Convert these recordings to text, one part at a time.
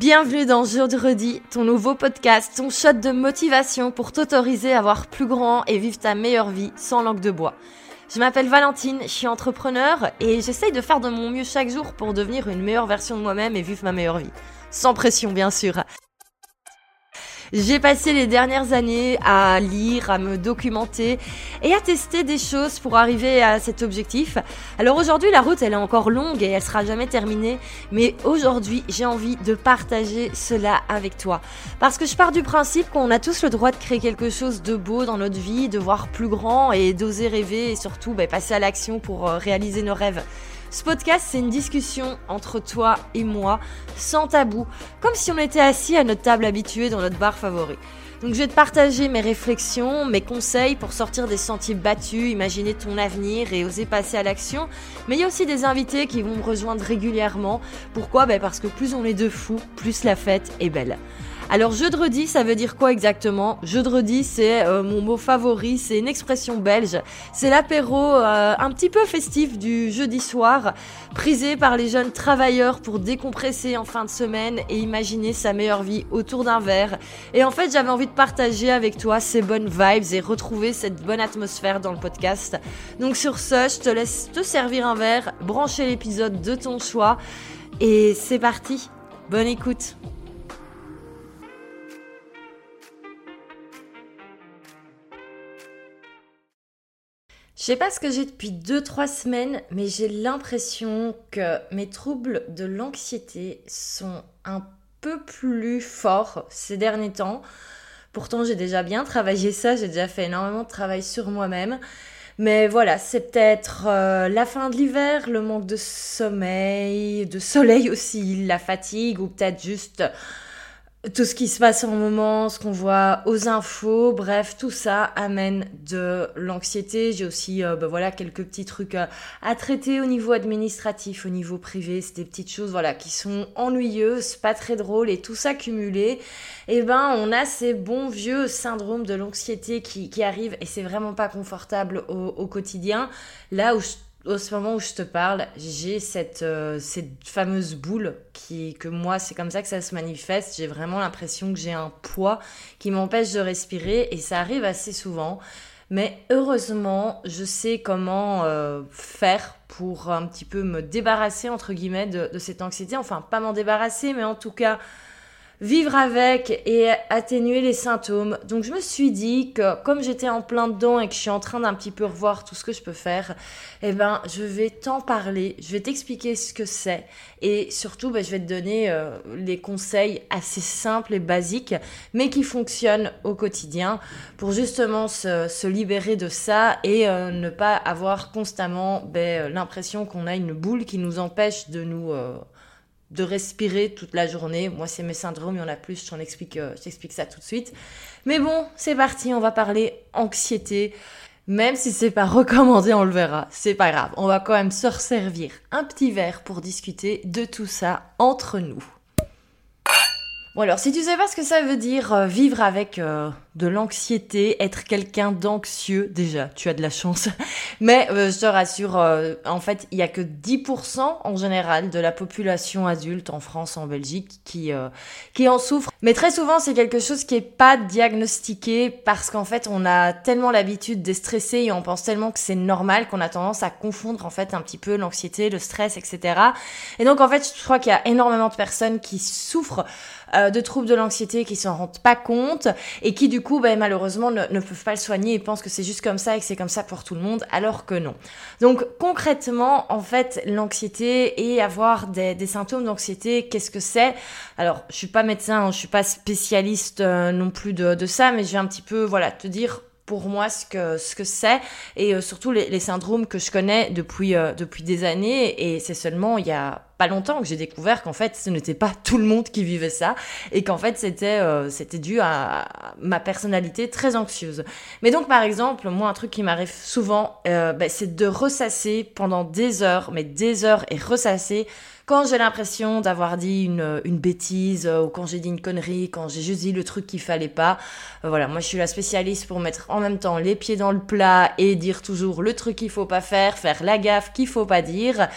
Bienvenue dans Jeudi, ton nouveau podcast, ton shot de motivation pour t'autoriser à voir plus grand et vivre ta meilleure vie sans langue de bois. Je m'appelle Valentine, je suis entrepreneur et j'essaye de faire de mon mieux chaque jour pour devenir une meilleure version de moi-même et vivre ma meilleure vie. Sans pression bien sûr. J'ai passé les dernières années à lire, à me documenter et à tester des choses pour arriver à cet objectif. Alors aujourd'hui, la route, elle est encore longue et elle sera jamais terminée. Mais aujourd'hui, j'ai envie de partager cela avec toi. Parce que je pars du principe qu'on a tous le droit de créer quelque chose de beau dans notre vie, de voir plus grand et d'oser rêver et surtout bah, passer à l'action pour euh, réaliser nos rêves. Ce podcast, c'est une discussion entre toi et moi, sans tabou, comme si on était assis à notre table habituée dans notre bar favori. Donc je vais te partager mes réflexions, mes conseils pour sortir des sentiers battus, imaginer ton avenir et oser passer à l'action. Mais il y a aussi des invités qui vont me rejoindre régulièrement. Pourquoi? Ben Parce que plus on est de fous, plus la fête est belle. Alors jeudi, ça veut dire quoi exactement? Jeudi, c'est euh, mon mot favori, c'est une expression belge. C'est l'apéro euh, un petit peu festif du jeudi soir, prisé par les jeunes travailleurs pour décompresser en fin de semaine et imaginer sa meilleure vie autour d'un verre. Et en fait, j'avais envie de partager avec toi ces bonnes vibes et retrouver cette bonne atmosphère dans le podcast. Donc sur ce, je te laisse te servir un verre, brancher l'épisode de ton choix et c'est parti. Bonne écoute. Je sais pas ce que j'ai depuis 2-3 semaines, mais j'ai l'impression que mes troubles de l'anxiété sont un peu plus forts ces derniers temps. Pourtant, j'ai déjà bien travaillé ça, j'ai déjà fait énormément de travail sur moi-même. Mais voilà, c'est peut-être euh, la fin de l'hiver, le manque de sommeil, de soleil aussi, la fatigue, ou peut-être juste tout ce qui se passe en moment, ce qu'on voit aux infos, bref, tout ça amène de l'anxiété. J'ai aussi, euh, bah, voilà, quelques petits trucs euh, à traiter au niveau administratif, au niveau privé. C'est des petites choses, voilà, qui sont ennuyeuses, pas très drôles, et tout ça cumulé, eh ben, on a ces bons vieux syndromes de l'anxiété qui, qui arrivent, et c'est vraiment pas confortable au, au quotidien. Là où je au ce moment où je te parle, j'ai cette, euh, cette fameuse boule qui, que moi, c'est comme ça que ça se manifeste. J'ai vraiment l'impression que j'ai un poids qui m'empêche de respirer et ça arrive assez souvent. Mais heureusement, je sais comment euh, faire pour un petit peu me débarrasser, entre guillemets, de, de cette anxiété. Enfin, pas m'en débarrasser, mais en tout cas, vivre avec et atténuer les symptômes. Donc je me suis dit que comme j'étais en plein dedans et que je suis en train d'un petit peu revoir tout ce que je peux faire, eh ben je vais t'en parler, je vais t'expliquer ce que c'est et surtout ben, je vais te donner euh, les conseils assez simples et basiques mais qui fonctionnent au quotidien pour justement se, libérer de ça et euh, ne pas avoir constamment ben, l'impression qu'on a une boule qui nous empêche de nous... Euh, de respirer toute la journée. Moi, c'est mes syndromes, il y en a plus, euh, je t'explique ça tout de suite. Mais bon, c'est parti, on va parler anxiété. Même si c'est pas recommandé, on le verra. C'est pas grave. On va quand même se resservir un petit verre pour discuter de tout ça entre nous. Bon alors, si tu sais pas ce que ça veut dire euh, vivre avec euh, de l'anxiété, être quelqu'un d'anxieux, déjà, tu as de la chance. Mais euh, je te rassure, en fait, il y a que 10% en général de la population adulte en France, en Belgique, qui qui en souffre. Mais très souvent, c'est quelque chose qui est pas diagnostiqué parce qu'en fait, on a tellement l'habitude de stresser et on pense tellement que c'est normal qu'on a tendance à confondre en fait un petit peu l'anxiété, le stress, etc. Et donc en fait, je crois qu'il y a énormément de personnes qui souffrent euh, de troubles de l'anxiété qui s'en rendent pas compte et qui du coup ben, malheureusement ne, peuvent pas le soigner. Et pensent que c'est juste comme ça et que c'est comme ça pour tout le monde alors que non. Donc concrètement en fait l'anxiété et avoir des, symptômes d'anxiété qu'est-ce que c'est? Alors je suis pas médecin, hein, je suis pas spécialiste euh, non plus de, ça mais je vais un petit peu voilà te dire pour moi ce que ce que c'est et euh, surtout les, les, syndromes que je connais depuis depuis des années. Et c'est seulement il y a pas longtemps que j'ai découvert qu'en fait ce n'était pas tout le monde qui vivait ça et qu'en fait c'était euh, c'était dû à ma personnalité très anxieuse. Mais donc par exemple moi un truc qui m'arrive souvent euh, bah, c'est de ressasser pendant des heures mais des heures et ressasser quand j'ai l'impression d'avoir dit une, une bêtise euh, ou quand j'ai dit une connerie, quand j'ai juste dit le truc qu'il fallait pas. voilà, moi je suis la spécialiste pour mettre en même temps les pieds dans le plat et dire toujours le truc qu'il faut pas faire, faire la gaffe qu'il faut pas dire.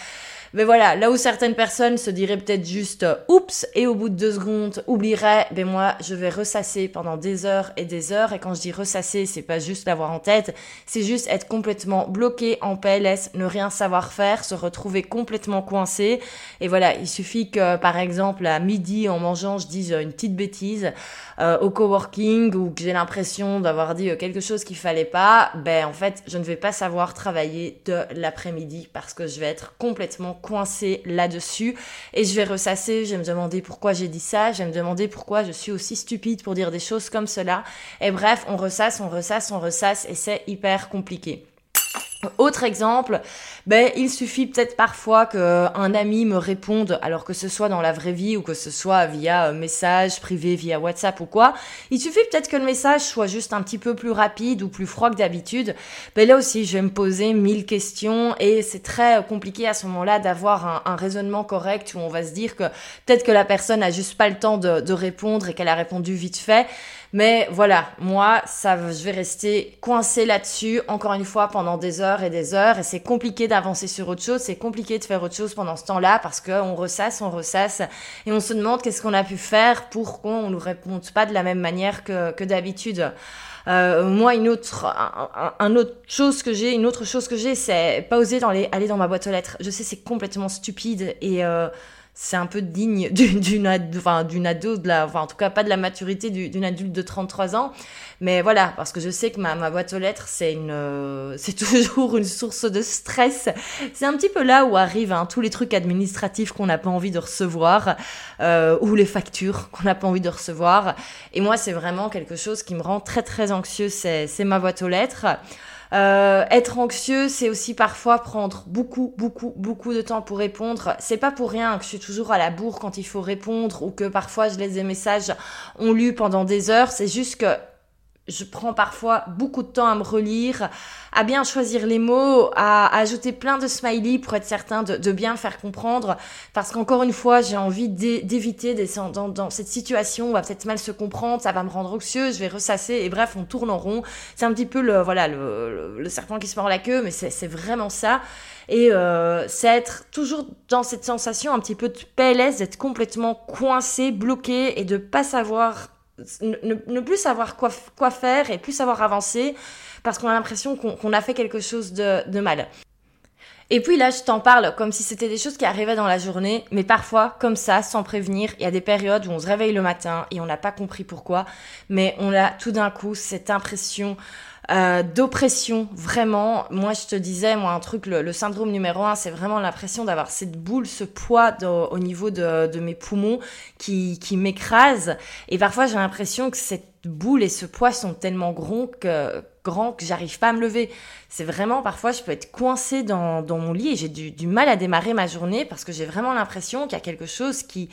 Mais voilà, là où certaines personnes se diraient peut-être juste oups et au bout de deux secondes oublieraient, ben moi je vais ressasser pendant des heures et des heures. Et quand je dis ressasser, c'est pas juste l'avoir en tête, c'est juste être complètement bloqué en PLS, ne rien savoir faire, se retrouver complètement coincé. Et voilà, il suffit que par exemple à midi en mangeant, je dise une petite bêtise euh, au coworking ou que j'ai l'impression d'avoir dit quelque chose qu'il fallait pas, ben en fait je ne vais pas savoir travailler de l'après-midi parce que je vais être complètement coincé là-dessus et je vais ressasser, je vais me demander pourquoi j'ai dit ça, je vais me demander pourquoi je suis aussi stupide pour dire des choses comme cela. Et bref, on ressasse, on ressasse, on ressasse et c'est hyper compliqué. Autre exemple, ben, il suffit peut-être parfois qu'un ami me réponde, alors que ce soit dans la vraie vie ou que ce soit via euh, message privé, via WhatsApp ou quoi. Il suffit peut-être que le message soit juste un petit peu plus rapide ou plus froid que d'habitude. Ben là aussi, je vais me poser mille questions et c'est très compliqué à ce moment-là d'avoir un, raisonnement correct où on va se dire que peut-être que la personne a juste pas le temps de, de répondre et qu'elle a répondu vite fait. Mais voilà, moi, ça, je vais rester coincé là-dessus, encore une fois, pendant des heures et des heures. Et c'est compliqué d'avancer sur autre chose. C'est compliqué de faire autre chose pendant ce temps-là parce qu'on ressasse, on ressasse. Et on se demande qu'est-ce qu'on a pu faire pour qu'on ne nous réponde pas de la même manière que, d'habitude. Euh, moi, une autre, un, autre chose que j'ai, une autre chose que j'ai, c'est pas oser aller dans ma boîte aux lettres. Je sais, c'est complètement stupide et euh, c'est un peu digne d'une ado, enfin, d'une ado, de la, enfin, en tout cas pas de la maturité d'une adulte de 33 ans. Mais voilà, parce que je sais que ma, ma boîte aux lettres, c'est une, euh, c'est toujours une source de stress. C'est un petit peu là où arrivent hein, tous les trucs administratifs qu'on n'a pas envie de recevoir, euh, ou les factures qu'on n'a pas envie de recevoir. Et moi, c'est vraiment quelque chose qui me rend très très anxieux, c'est ma boîte aux lettres. Euh, être anxieux, c'est aussi parfois prendre beaucoup, beaucoup, beaucoup de temps pour répondre. C'est pas pour rien que je suis toujours à la bourre quand il faut répondre ou que parfois je laisse des messages on lu pendant des heures. C'est juste que je prends parfois beaucoup de temps à me relire, à bien choisir les mots, à, ajouter plein de smileys pour être certain de, bien faire comprendre. Parce qu'encore une fois, j'ai envie d'éviter dans, dans cette situation où on va peut-être mal se comprendre, ça va me rendre anxieuse, je vais ressasser et bref, on tourne en rond. C'est un petit peu le voilà le, le, serpent qui se mord la queue, mais c'est vraiment ça. Et euh, c'est être toujours dans cette sensation un petit peu de PLS, d'être complètement coincé, bloqué et de pas savoir ne, plus savoir quoi, faire et plus savoir avancer parce qu'on a l'impression qu'on a fait quelque chose de, de mal. Et puis là, je t'en parle comme si c'était des choses qui arrivaient dans la journée, mais parfois, comme ça, sans prévenir, il y a des périodes où on se réveille le matin et on n'a pas compris pourquoi, mais on a tout d'un coup cette impression euh, d'oppression, vraiment. Moi, je te disais, moi, un truc, le, syndrome numéro un, c'est vraiment l'impression d'avoir cette boule, ce poids au niveau de, de, mes poumons qui, qui m'écrase. Et parfois, j'ai l'impression que cette boule et ce poids sont tellement grands que, grand que j'arrive pas à me lever. C'est vraiment, parfois, je peux être coincée dans, dans mon lit et j'ai du mal à démarrer ma journée parce que j'ai vraiment l'impression qu'il y a quelque chose qui,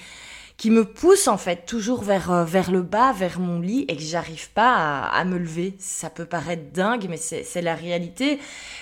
qui me pousse en fait toujours vers, euh, vers le bas, vers mon lit et que j'arrive pas à, me lever. Ça peut paraître dingue, mais c'est la réalité.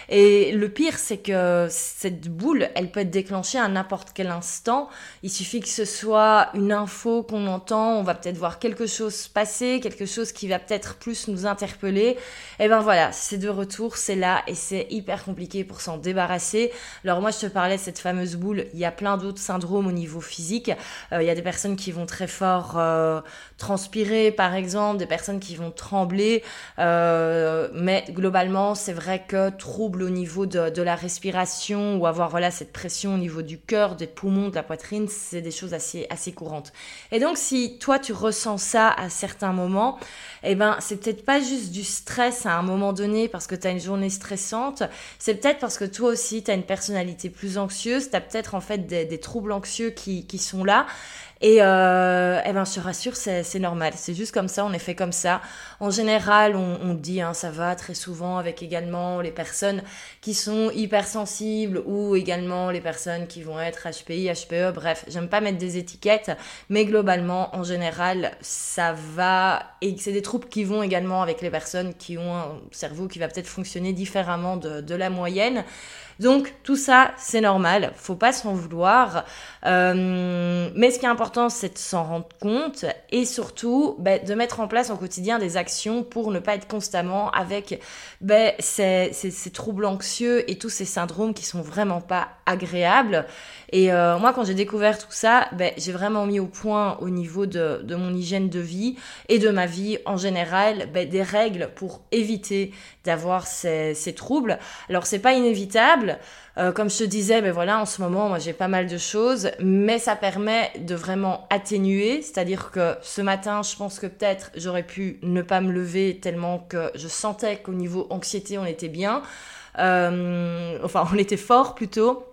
Et le pire, c'est que cette boule, elle peut être déclenchée à n'importe quel instant. Il suffit que ce soit une info qu'on entend, on va peut-être voir quelque chose passer, quelque chose qui va peut-être plus nous interpeller. Et ben voilà, c'est de retour, c'est là et c'est hyper compliqué pour s'en débarrasser. Alors moi, je te parlais de cette fameuse boule. Il y a plein d'autres syndromes au niveau physique. Euh, il y a des personnes qui vont très fort euh, transpirer, par exemple, des personnes qui vont trembler. Euh, mais globalement, c'est vrai que trouble au niveau de, de, la respiration ou avoir voilà cette pression au niveau du cœur, des poumons, de la poitrine, c'est des choses assez assez courantes. Et donc, si toi tu ressens ça à certains moments, eh ben c'est peut-être pas juste du stress à un moment donné parce que tu as une journée stressante, c'est peut-être parce que toi aussi tu as une personnalité plus anxieuse, tu as peut-être en fait des, des troubles anxieux qui, qui sont là et euh, eh ben, je te rassure, c'est normal. C'est juste comme ça, on est fait comme ça. En général, on, on dit, hein, ça va très souvent avec également les personnes qui sont hypersensibles ou également les personnes qui vont être HPI, HPE. Bref, j'aime pas mettre des étiquettes, mais globalement, en général, ça va. Et c'est des troubles qui vont également avec les personnes qui ont un cerveau qui va peut-être fonctionner différemment de, de la moyenne. Donc tout ça, c'est normal, faut pas s'en vouloir. Euh, mais ce qui est important, c'est de s'en rendre compte et surtout ben, de mettre en place au quotidien des actions pour ne pas être constamment avec ben, ces, ces, troubles anxieux et tous ces syndromes qui sont vraiment pas agréables. Et euh, moi, quand j'ai découvert tout ça, ben, j'ai vraiment mis au point au niveau de, de, mon hygiène de vie et de ma vie en général ben, des règles pour éviter d'avoir ces, ces troubles. Alors, c'est pas inévitable. Euh, comme je te disais, ben voilà, en ce moment, moi j'ai pas mal de choses, mais ça permet de vraiment atténuer. C'est-à-dire que ce matin, je pense que peut-être j'aurais pu ne pas me lever tellement que je sentais qu'au niveau anxiété, on était bien. Euh, enfin, on était fort plutôt.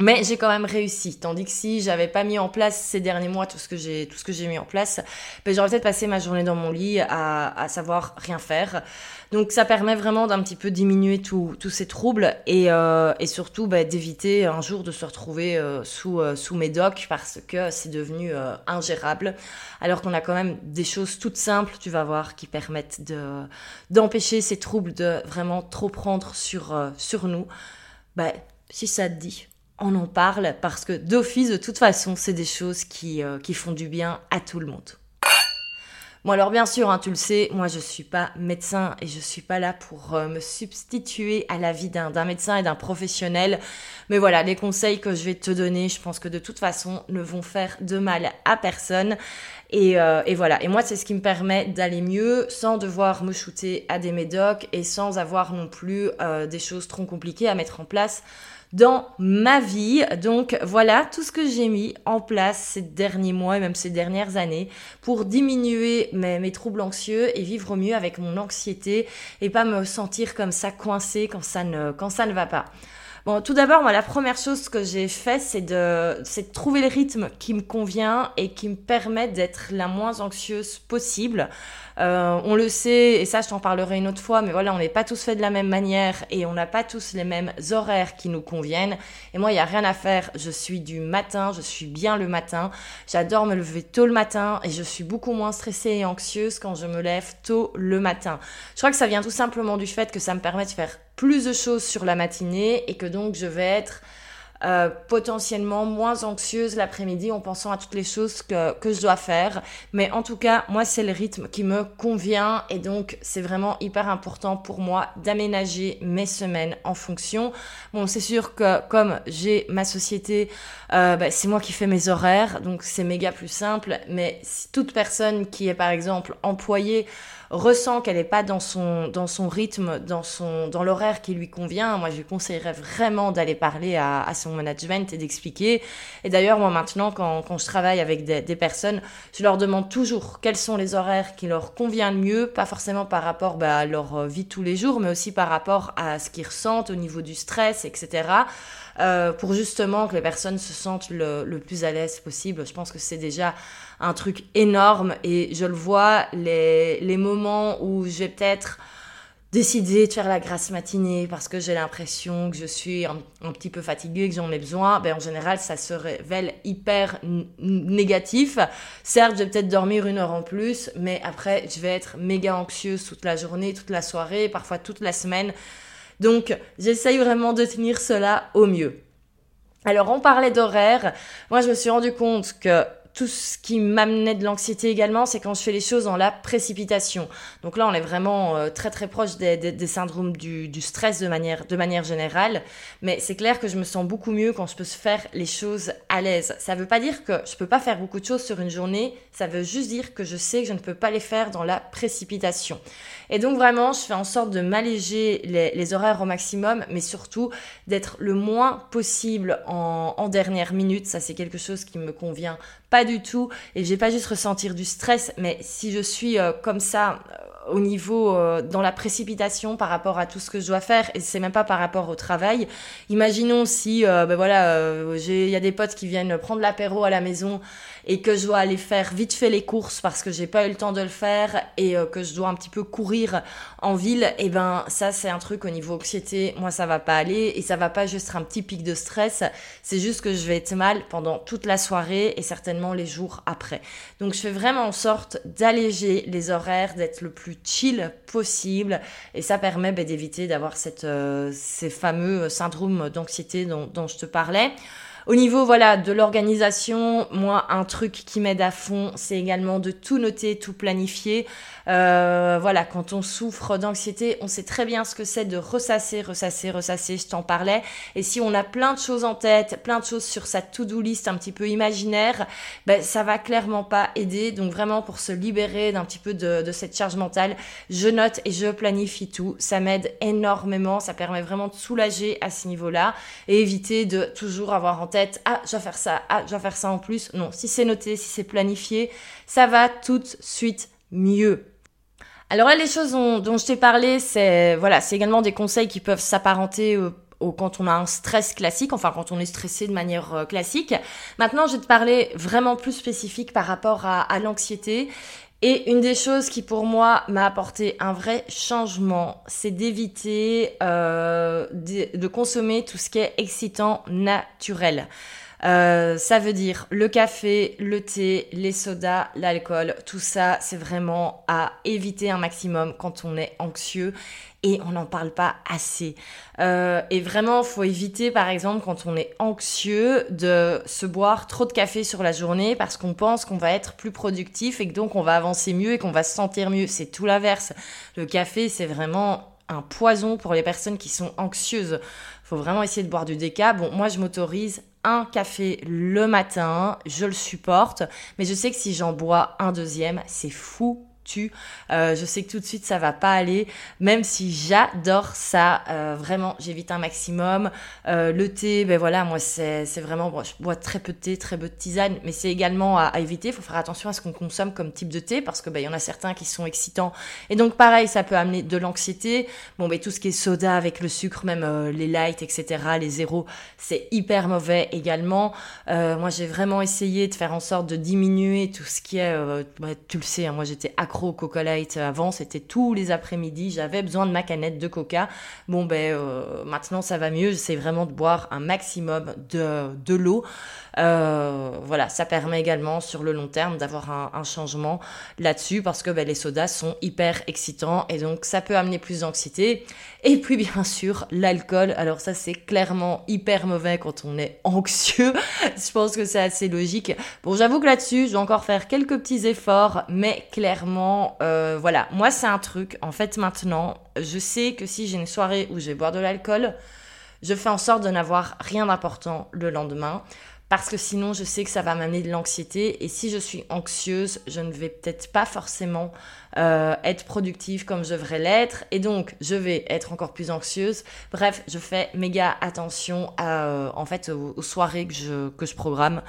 Mais j'ai quand même réussi. Tandis que si j'avais pas mis en place ces derniers mois tout ce que j'ai tout ce que j'ai mis en place, ben j'aurais peut-être passé ma journée dans mon lit à, à savoir rien faire. Donc ça permet vraiment d'un petit peu diminuer tous ces troubles et, euh, et surtout ben, d'éviter un jour de se retrouver euh, sous, euh, sous médoc parce que c'est devenu euh, ingérable. Alors qu'on a quand même des choses toutes simples, tu vas voir, qui permettent de d'empêcher ces troubles de vraiment trop prendre sur, euh, sur nous. Ben, si ça te dit, on en parle parce que d'office, de toute façon, c'est des choses qui, euh, qui font du bien à tout le monde. Bon alors bien sûr, hein, tu le sais, moi je suis pas médecin et je suis pas là pour euh, me substituer à la vie d'un médecin et d'un professionnel. Mais voilà, les conseils que je vais te donner, je pense que de toute façon ne vont faire de mal à personne. Et, euh, et voilà, et moi c'est ce qui me permet d'aller mieux sans devoir me shooter à des médocs et sans avoir non plus des choses trop compliquées à mettre en place dans ma vie. Donc voilà tout ce que j'ai mis en place ces derniers mois et même ces dernières années pour diminuer mes, troubles anxieux et vivre mieux avec mon anxiété et pas me sentir comme ça coincé quand ça ne, quand ça ne va pas. Bon, tout d'abord, moi, la première chose que j'ai fait, c'est de, c'est de trouver le rythme qui me convient et qui me permet d'être la moins anxieuse possible. Euh, on le sait, et ça je t'en parlerai une autre fois, mais voilà, on n'est pas tous faits de la même manière et on n'a pas tous les mêmes horaires qui nous conviennent. Et moi, il n'y a rien à faire. Je suis du matin, je suis bien le matin. J'adore me lever tôt le matin et je suis beaucoup moins stressée et anxieuse quand je me lève tôt le matin. Je crois que ça vient tout simplement du fait que ça me permet de faire plus de choses sur la matinée et que donc je vais être euh, potentiellement moins anxieuse l'après-midi en pensant à toutes les choses que, je dois faire. Mais en tout cas, moi, c'est le rythme qui me convient et donc c'est vraiment hyper important pour moi d'aménager mes semaines en fonction. Bon, c'est sûr que comme j'ai ma société, euh, bah, c'est moi qui fais mes horaires, donc c'est méga plus simple. Mais si toute personne qui est par exemple employée ressent qu'elle n'est pas dans son, dans son rythme, dans, son, dans l'horaire qui lui convient, moi je lui conseillerais vraiment d'aller parler à, à son management et d'expliquer. Et d'ailleurs, moi maintenant, quand, quand je travaille avec des, des, personnes, je leur demande toujours quels sont les horaires qui leur conviennent le mieux, pas forcément par rapport bah, à leur vie de tous les jours, mais aussi par rapport à ce qu'ils ressentent au niveau du stress, etc. Euh, pour justement que les personnes se sentent le, plus à l'aise possible. Je pense que c'est déjà un truc énorme et je le vois, les, moments où je vais peut-être décider de faire la grasse matinée parce que j'ai l'impression que je suis un, un, petit peu fatiguée, que j'en ai besoin, ben en général ça se révèle hyper négatif. Certes, je vais peut-être dormir une heure en plus, mais après je vais être méga anxieuse toute la journée, toute la soirée, parfois toute la semaine. Donc, j'essaye vraiment de tenir cela au mieux. Alors, on parlait d'horaire. Moi, je me suis rendu compte que tout ce qui m'amenait de l'anxiété également, c'est quand je fais les choses dans la précipitation. Donc là, on est vraiment euh, très très proche des, syndromes du, stress de manière, générale. Mais c'est clair que je me sens beaucoup mieux quand je peux faire les choses à l'aise. Ça ne veut pas dire que je peux pas faire beaucoup de choses sur une journée. Ça veut juste dire que je sais que je ne peux pas les faire dans la précipitation. Et donc vraiment, je fais en sorte de m'alléger les, horaires au maximum, mais surtout d'être le moins possible en dernière minute. Ça, c'est quelque chose qui me convient pas du tout. Et je vais pas juste ressentir du stress, mais si je suis euh, comme ça euh, au niveau euh, dans la précipitation par rapport à tout ce que je dois faire, et c'est même pas par rapport au travail. Imaginons si, ben voilà, il y a des potes qui viennent prendre l'apéro à la maison et que je dois aller faire vite fait les courses parce que j'ai pas eu le temps de le faire et euh, que je dois un petit peu courir en ville, et eh ben ça c'est un truc au niveau anxiété, moi ça va pas aller et ça va pas juste être un petit pic de stress, c'est juste que je vais être mal pendant toute la soirée et certainement les jours après. Donc je fais vraiment en sorte d'alléger les horaires, d'être le plus chill possible. Et ça permet ben, d'éviter d'avoir cette, euh, ces fameux syndromes d'anxiété dont, dont je te parlais. Au niveau voilà de l'organisation, moi un truc qui m'aide à fond, c'est également de tout noter, tout planifier. Euh, voilà, quand on souffre d'anxiété, on sait très bien ce que c'est de ressasser, ressasser, ressasser, je t'en parlais. Et si on a plein de choses en tête, plein de choses sur sa to-do list un petit peu imaginaire, ben, ça va clairement pas aider. Donc vraiment pour se libérer d'un petit peu de, de cette charge mentale, je note et je planifie tout. Ça m'aide énormément, ça permet vraiment de soulager à ce niveau-là et éviter de toujours avoir en tête, ah, je vais faire ça, ah, je vais faire ça en plus. Non, si c'est noté, si c'est planifié, ça va tout de suite mieux. Alors là, les choses dont, je t'ai parlé, c'est voilà, c'est également des conseils qui peuvent s'apparenter au, quand on a un stress classique, enfin quand on est stressé de manière euh, classique. Maintenant, je vais te parler vraiment plus spécifique par rapport à, l'anxiété. Et une des choses qui pour moi m'a apporté un vrai changement, c'est d'éviter euh, de, consommer tout ce qui est excitant naturel. Euh, ça veut dire le café, le thé, les sodas, l'alcool, tout ça, c'est vraiment à éviter un maximum quand on est anxieux et on n'en parle pas assez. Euh, et vraiment, faut éviter, par exemple, quand on est anxieux, de se boire trop de café sur la journée parce qu'on pense qu'on va être plus productif et que donc on va avancer mieux et qu'on va se sentir mieux. C'est tout l'inverse. Le café, c'est vraiment un poison pour les personnes qui sont anxieuses. Faut vraiment essayer de boire du déca. Bon, moi, je m'autorise un café le matin, je le supporte, mais je sais que si j'en bois un deuxième, c'est fou euh, je sais que tout de suite ça va pas aller, même si j'adore ça. Euh, vraiment, j'évite un maximum. Euh, le thé, ben voilà, moi c'est vraiment, je bois très peu de thé, très peu de tisane, mais c'est également à, éviter. Il faut faire attention à ce qu'on consomme comme type de thé parce que ben il y en a certains qui sont excitants et donc pareil, ça peut amener de l'anxiété. Bon, ben tout ce qui est soda avec le sucre, même les light, etc., les zéros, c'est hyper mauvais également. moi, j'ai vraiment essayé de faire en sorte de diminuer tout ce qui est, ben, tu le sais, hein, moi j'étais accro au Coca Light avant, c'était tous les après-midi, j'avais besoin de ma canette de Coca. Bon ben euh, maintenant ça va mieux, j'essaie vraiment de boire un maximum de, de l'eau. Euh, voilà, ça permet également sur le long terme d'avoir un, changement là-dessus parce que ben, les sodas sont hyper excitants et donc ça peut amener plus d'anxiété. Et puis bien sûr l'alcool, alors ça c'est clairement hyper mauvais quand on est anxieux. je pense que c'est assez logique. Bon j'avoue que là-dessus je vais encore faire quelques petits efforts, mais clairement euh, voilà, moi c'est un truc, en fait maintenant, je sais que si j'ai une soirée où je vais boire de l'alcool, je fais en sorte de n'avoir rien d'important le lendemain parce que sinon je sais que ça va m'amener de l'anxiété. Et si je suis anxieuse, je ne vais peut-être pas forcément euh, être productive comme je devrais l'être. Et donc je vais être encore plus anxieuse. Bref, je fais méga attention euh, en fait aux, soirées que je, que je programme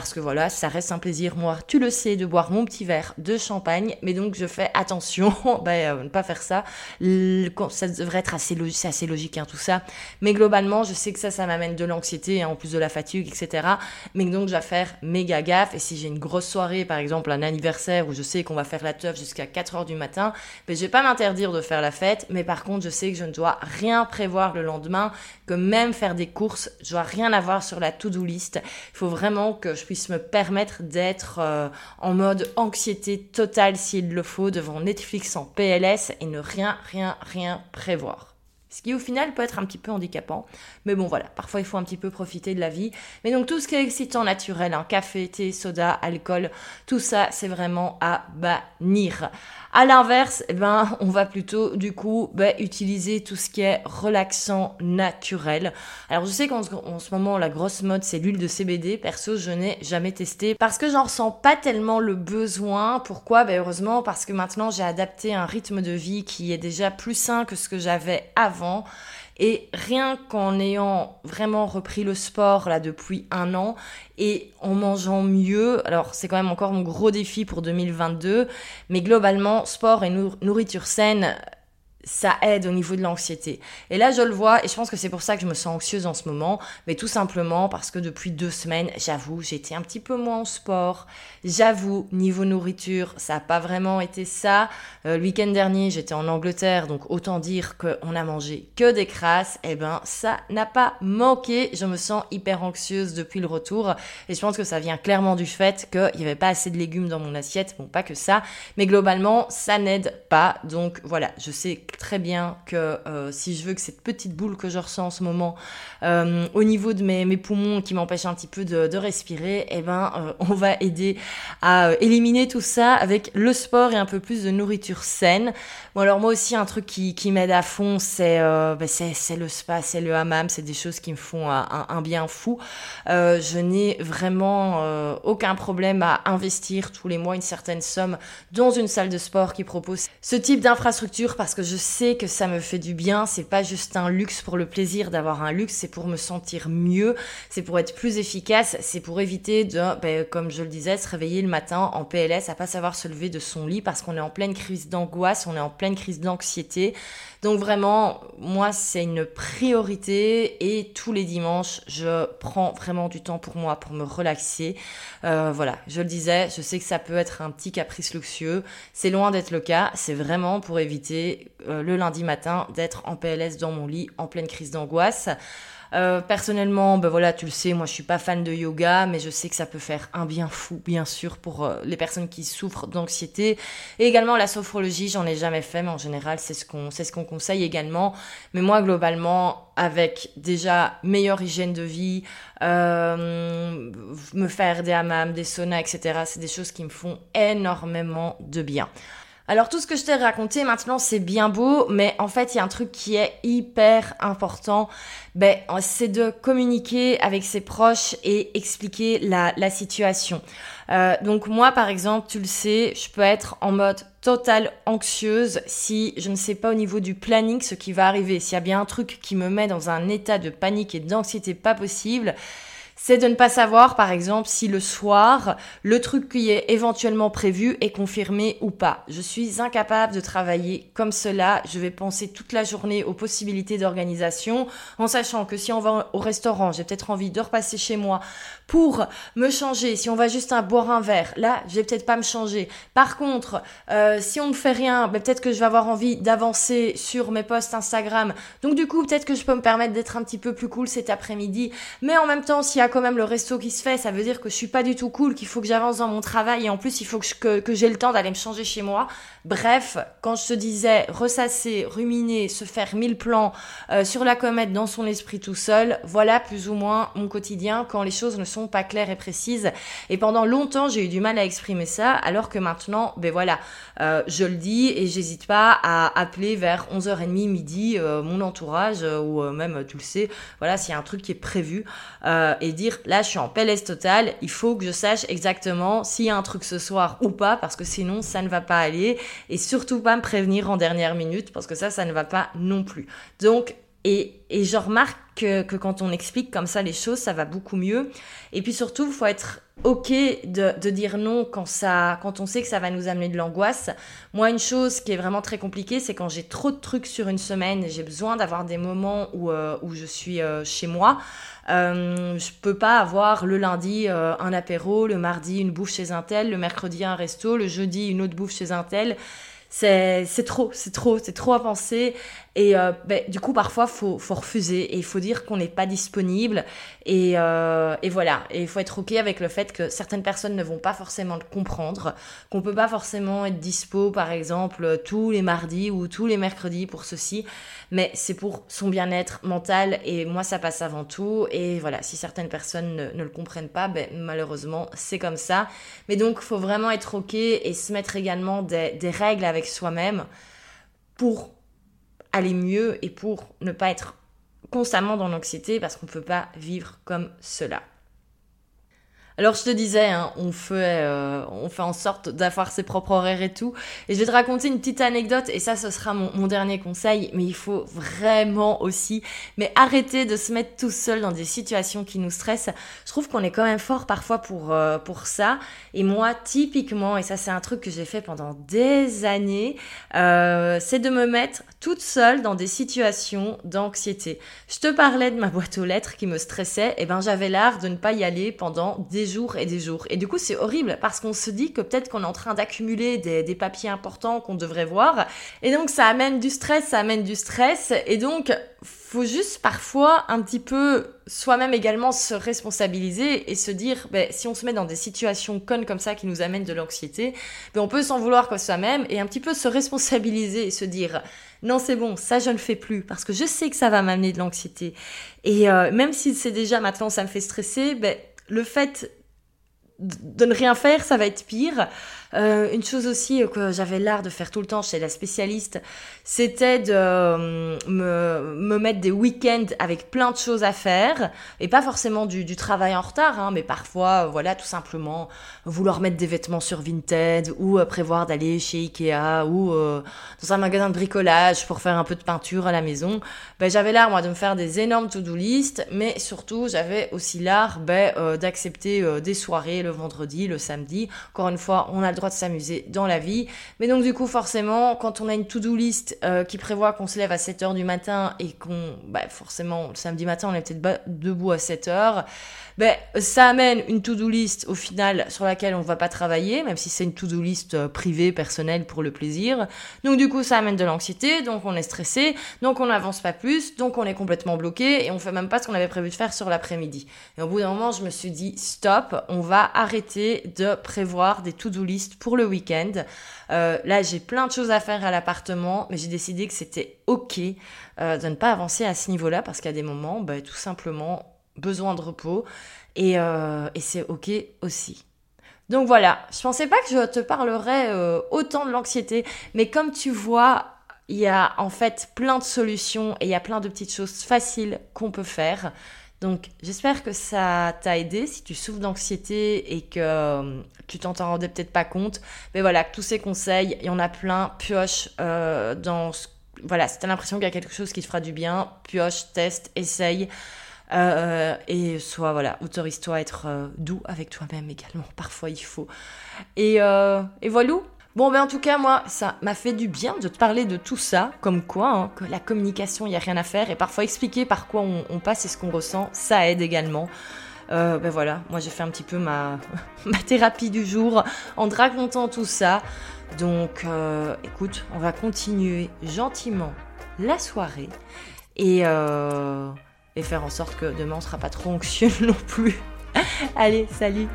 parce que voilà, ça reste un plaisir, moi, tu le sais, de boire mon petit verre de champagne, mais donc je fais attention, ben, ne pas faire ça. ça devrait être assez, logique, assez logique, hein, tout ça. Mais globalement, je sais que ça, ça m'amène de l'anxiété, hein, en plus de la fatigue, etc. Mais donc, je vais faire méga gaffe. Et si j'ai une grosse soirée, par exemple, un anniversaire où je sais qu'on va faire la teuf jusqu'à 4 heures du matin, ben, je vais pas m'interdire de faire la fête, mais par contre, je sais que je ne dois rien prévoir le lendemain, que même faire des courses, je dois rien avoir sur la to-do list. Il faut vraiment que je puisse me permettre d'être euh, en mode anxiété totale s'il le faut devant Netflix en PLS et ne rien, rien, rien prévoir. Ce qui au final peut être un petit peu handicapant. Mais bon voilà, parfois il faut un petit peu profiter de la vie. Mais donc tout ce qui est excitant naturel, hein, café, thé, soda, alcool, tout ça c'est vraiment à bannir. À l'inverse, eh ben, on va plutôt du coup ben, utiliser tout ce qui est relaxant naturel. Alors je sais qu'en ce moment la grosse mode c'est l'huile de CBD. Perso, je n'ai jamais testé parce que j'en ressens pas tellement le besoin. Pourquoi? Ben heureusement parce que maintenant j'ai adapté un rythme de vie qui est déjà plus sain que ce que j'avais avant. Et rien qu'en ayant vraiment repris le sport là depuis un an et en mangeant mieux, alors c'est quand même encore mon gros défi pour 2022, mais globalement, sport et nourriture saine, ça aide au niveau de l'anxiété. Et là, je le vois, et je pense que c'est pour ça que je me sens anxieuse en ce moment, mais tout simplement parce que depuis deux semaines, j'avoue, été un petit peu moins en sport. J'avoue, niveau nourriture, ça n'a pas vraiment été ça. Euh, le week-end dernier, j'étais en Angleterre, donc autant dire qu'on a mangé que des crasses. Eh ben, ça n'a pas manqué. Je me sens hyper anxieuse depuis le retour, et je pense que ça vient clairement du fait qu'il n'y avait pas assez de légumes dans mon assiette. Bon, pas que ça, mais globalement, ça n'aide pas. Donc voilà, je sais très bien que euh, si je veux que cette petite boule que je ressens en ce moment euh, au niveau de mes, poumons qui m'empêche un petit peu de, respirer, eh ben, euh, on va aider à éliminer tout ça avec le sport et un peu plus de nourriture saine. Bon alors moi aussi un truc qui, m'aide à fond c'est ben, c'est le spa, c'est le hammam, c'est des choses qui me font un, un bien fou. je n'ai vraiment aucun problème à investir tous les mois une certaine somme dans une salle de sport qui propose ce type d'infrastructure parce que je sais que ça me fait du bien. C'est pas juste un luxe pour le plaisir d'avoir un luxe, c'est pour me sentir mieux, c'est pour être plus efficace, c'est pour éviter de, ben, comme je le disais, se réveiller le matin en PLS, à pas savoir se lever de son lit parce qu'on est en pleine crise d'angoisse, on est en pleine crise d'anxiété. Donc vraiment, moi, c'est une priorité et tous les dimanches, je prends vraiment du temps pour moi, pour me relaxer. Euh, voilà, je le disais, je sais que ça peut être un petit caprice luxueux. C'est loin d'être le cas. C'est vraiment pour éviter euh, le lundi matin d'être en PLS dans mon lit en pleine crise d'angoisse. Euh, personnellement, ben voilà, tu le sais, moi je suis pas fan de yoga, mais je sais que ça peut faire un bien fou, bien sûr, pour euh, les personnes qui souffrent d'anxiété. Et également la sophrologie, j'en ai jamais fait, mais en général c'est ce qu'on c'est ce qu'on conseille également. Mais moi globalement, avec déjà meilleure hygiène de vie, euh, me faire des hammams, des saunas, etc. C'est des choses qui me font énormément de bien. Alors tout ce que je t'ai raconté maintenant c'est bien beau, mais en fait il y a un truc qui est hyper important, ben, c'est de communiquer avec ses proches et expliquer la, situation. Euh, donc moi par exemple, tu le sais, je peux être en mode total anxieuse si je ne sais pas au niveau du planning ce qui va arriver, s'il y a bien un truc qui me met dans un état de panique et d'anxiété pas possible c'est de ne pas savoir, par exemple, si le soir, le truc qui est éventuellement prévu est confirmé ou pas. Je suis incapable de travailler comme cela. Je vais penser toute la journée aux possibilités d'organisation, en sachant que si on va au restaurant, j'ai peut-être envie de repasser chez moi pour me changer. Si on va juste boire un verre, là, je vais peut-être pas me changer. Par contre, euh, si on ne fait rien, ben, peut-être que je vais avoir envie d'avancer sur mes posts Instagram. Donc du coup, peut-être que je peux me permettre d'être un petit peu plus cool cet après-midi. Mais en même temps, s'il y a quand même le resto qui se fait, ça veut dire que je suis pas du tout cool, qu'il faut que j'avance dans mon travail et en plus il faut que, que, j'ai le temps d'aller me changer chez moi. Bref, quand je te disais ressasser, ruminer, se faire mille plans euh, sur la comète dans son esprit tout seul, voilà plus ou moins mon quotidien quand les choses ne sont pas claires et précises. Et pendant longtemps, j'ai eu du mal à exprimer ça, alors que maintenant, ben voilà, euh, je le dis et j'hésite pas à appeler vers 11h30, midi euh, mon entourage ou même, tu le sais, voilà, s'il y a un truc qui est prévu et là je suis en PLS total, il faut que je sache exactement s'il y a un truc ce soir ou pas parce que sinon ça ne va pas aller et surtout pas me prévenir en dernière minute parce que ça ça ne va pas non plus. Donc et, je remarque que, quand on explique comme ça les choses, ça va beaucoup mieux. Et puis surtout, il faut être ok de, dire non quand ça, quand on sait que ça va nous amener de l'angoisse. Moi, une chose qui est vraiment très compliquée, c'est quand j'ai trop de trucs sur une semaine, j'ai besoin d'avoir des moments où, euh, je suis euh, chez moi. Euh, je peux pas avoir le lundi euh, un apéro, le mardi une bouffe chez un tel, le mercredi un resto, le jeudi une autre bouffe chez un tel c'est trop, c'est trop, c'est trop à penser. Et euh, ben, du coup, parfois, faut faut refuser et il faut dire qu'on n'est pas disponible. Et, euh, et voilà. Et il faut être ok avec le fait que certaines personnes ne vont pas forcément le comprendre, qu'on peut pas forcément être dispo, par exemple, tous les mardis ou tous les mercredis pour ceci. Mais c'est pour son bien-être mental et moi, ça passe avant tout. Et voilà, si certaines personnes ne, ne le comprennent pas, ben, malheureusement, c'est comme ça. Mais donc, faut vraiment être ok et se mettre également des règles avec soi-même pour aller mieux et pour ne pas être constamment dans l'anxiété parce qu'on ne peut pas vivre comme cela. Alors je te disais, hein, on, fait, euh, on fait en sorte d'avoir ses propres horaires et tout. Et je vais te raconter une petite anecdote, et ça ce sera mon, dernier conseil, mais il faut vraiment aussi mais arrêter de se mettre tout seul dans des situations qui nous stressent. Je trouve qu'on est quand même fort parfois pour, euh, pour ça. Et moi, typiquement, et ça c'est un truc que j'ai fait pendant des années, euh, c'est de me mettre toute seule dans des situations d'anxiété. Je te parlais de ma boîte aux lettres qui me stressait, et ben j'avais l'art de ne pas y aller pendant des jours et des jours. Et du coup, c'est horrible parce qu'on se dit que peut-être qu'on est en train d'accumuler des, papiers importants qu'on devrait voir. Et donc, ça amène du stress, ça amène du stress. Et donc, faut juste parfois un petit peu soi-même également se responsabiliser et se dire, ben, si on se met dans des situations connes comme ça qui nous amènent de l'anxiété, ben, on peut s'en vouloir que soi-même et un petit peu se responsabiliser et se dire, non c'est bon, ça je ne fais plus parce que je sais que ça va m'amener de l'anxiété. Et euh, même si c'est déjà maintenant ça me fait stresser, ben, le fait de ne rien faire, ça va être pire. Euh, une chose aussi que j'avais l'art de faire tout le temps chez la spécialiste, c'était de euh, me, me, mettre des week-ends avec plein de choses à faire, et pas forcément du, travail en retard, hein, mais parfois, euh, voilà, tout simplement vouloir mettre des vêtements sur Vinted, ou prévoir d'aller chez Ikea, ou dans un magasin de bricolage pour faire un peu de peinture à la maison. Ben, j'avais l'art, moi, de me faire des énormes to-do list, mais surtout, j'avais aussi l'art ben, d'accepter des soirées le vendredi, le samedi. Encore une fois, on a droit de s'amuser dans la vie. Mais donc du coup, forcément, quand on a une to-do list euh, qui prévoit qu'on se lève à 7 heures du matin et qu'on, bah, forcément, le samedi matin, on est peut-être debout à 7 heures, ben, ça amène une to-do list au final sur laquelle on va pas travailler, même si c'est une to-do list euh, privée, personnelle pour le plaisir. Donc du coup, ça amène de l'anxiété, donc on est stressé, donc on n'avance pas plus, donc on est complètement bloqué et on fait même pas ce qu'on avait prévu de faire sur l'après-midi. Et au bout d'un moment, je me suis dit stop, on va arrêter de prévoir des to-do list pour le week-end. Euh, là, j'ai plein de choses à faire à l'appartement, mais j'ai décidé que c'était ok euh, de ne pas avancer à ce niveau-là parce qu'à des moments, ben, tout simplement, besoin de repos et, euh, et c'est ok aussi. Donc voilà, je pensais pas que je te parlerais euh, autant de l'anxiété, mais comme tu vois, il y a en fait plein de solutions et il y a plein de petites choses faciles qu'on peut faire. Donc j'espère que ça t'a aidé si tu souffres d'anxiété et que euh, tu t'en rendais peut-être pas compte. Mais voilà, tous ces conseils, il y en a plein, pioche dans... Voilà, si t'as l'impression qu'il y a quelque chose qui te fera du bien, pioche, teste, essaye. Euh, et soit, voilà, autorise-toi à être euh, doux avec toi-même également. Parfois, il faut. Et, euh, voilà. Bon, ben en tout cas, moi, ça m'a fait du bien de te parler de tout ça, comme quoi, hein, que la communication, il n'y a rien à faire, et parfois expliquer par quoi on, passe et ce qu'on ressent, ça aide également. ben voilà, moi j'ai fait un petit peu ma, ma thérapie du jour en te racontant tout ça. Donc, écoute, on va continuer gentiment la soirée. Et, et faire en sorte que demain on sera pas trop anxieux non plus. Allez, salut